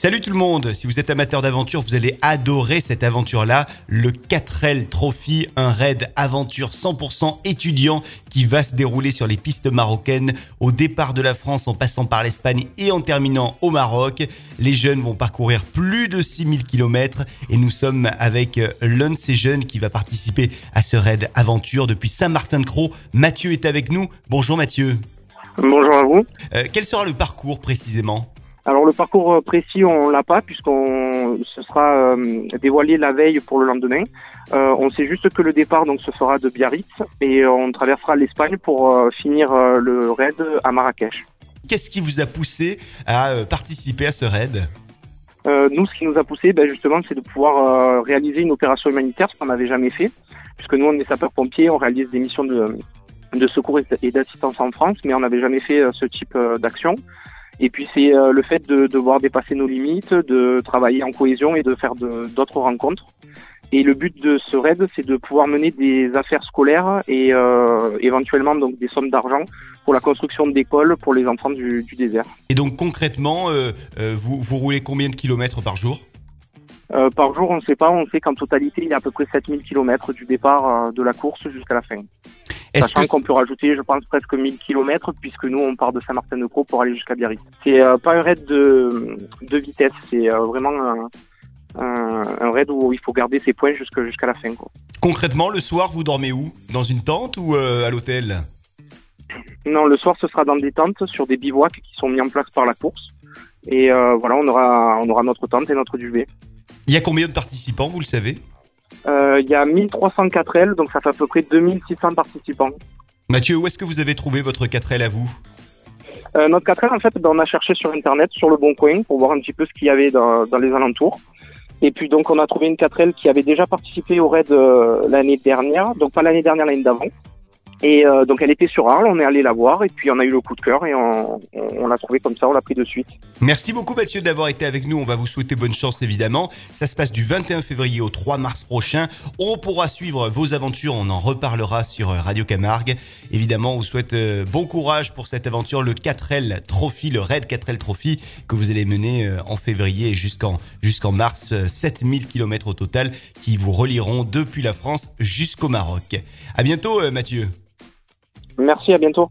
Salut tout le monde, si vous êtes amateur d'aventure, vous allez adorer cette aventure-là, le 4L Trophy, un raid aventure 100% étudiant qui va se dérouler sur les pistes marocaines au départ de la France en passant par l'Espagne et en terminant au Maroc. Les jeunes vont parcourir plus de 6000 km et nous sommes avec l'un de ces jeunes qui va participer à ce raid aventure depuis Saint-Martin-de-Croix. Mathieu est avec nous. Bonjour Mathieu. Bonjour à vous. Euh, quel sera le parcours précisément? Alors le parcours euh, précis, on l'a pas puisqu'on se sera euh, dévoilé la veille pour le lendemain. Euh, on sait juste que le départ donc se fera de Biarritz et on traversera l'Espagne pour finir le raid à Marrakech. Qu'est-ce qui vous a poussé à participer à ce raid? Nous, ce qui nous a poussé, ben, justement, c'est de pouvoir réaliser une opération humanitaire, ce qu'on n'avait jamais fait, puisque nous, on est sapeurs-pompiers, on réalise des missions de, de secours et d'assistance en France, mais on n'avait jamais fait ce type d'action. Et puis c'est euh, le fait de devoir dépasser nos limites, de travailler en cohésion et de faire d'autres rencontres. Et le but de ce raid, c'est de pouvoir mener des affaires scolaires et euh, éventuellement donc des sommes d'argent pour la construction d'écoles pour les enfants du, du, désert. Et donc concrètement, euh, euh vous, vous roulez combien de kilomètres par jour? Euh, par jour, on ne sait pas. On sait qu'en totalité, il y a à peu près 7000 kilomètres du départ de la course jusqu'à la fin. Sachant qu'on peut rajouter, je pense, presque 1000 km, puisque nous, on part de Saint-Martin-de-Croix pour aller jusqu'à Biarritz. C'est euh, pas un raid de, de vitesse, c'est euh, vraiment un, un, raid où il faut garder ses points jusqu'à la fin. Quoi. Concrètement, le soir, vous dormez où? Dans une tente ou euh, à l'hôtel? Non, le soir, ce sera dans des tentes, sur des bivouacs qui sont mis en place par la course. Et voilà, on aura, on aura notre tente et notre duvet. Il y a combien de participants, vous le savez? euh, il y a 1304 L, donc ça fait à peu près 2600 participants. Mathieu, où est-ce que vous avez trouvé votre 4L à vous? Euh, Notre 4L, en fait, ben, on a cherché sur Internet, sur le Bon Coin, pour voir un petit peu ce qu'il y avait dans, les alentours. Et puis donc on a trouvé une 4L qui avait déjà participé au raid euh, l'année dernière, donc pas l'année dernière, l'année d'avant. Et euh, donc elle était sur Arles, on est allé la voir et puis on a eu le coup de cœur et on, on, l'a trouvé comme ça, on l'a pris de suite. Merci beaucoup Mathieu d'avoir été avec nous, on va vous souhaiter bonne chance évidemment. Ça se passe du 21 février au 3 mars prochain. On pourra suivre vos aventures, on en reparlera sur Radio Camargue. Évidemment, on vous souhaite euh, bon courage pour cette aventure, le 4L Trophy, le Raid 4L Trophy que vous allez mener euh, en février jusqu'en jusqu'en mars, 7000 km au total qui vous relieront depuis la France jusqu'au Maroc. À bientôt Mathieu. Merci, à bientôt.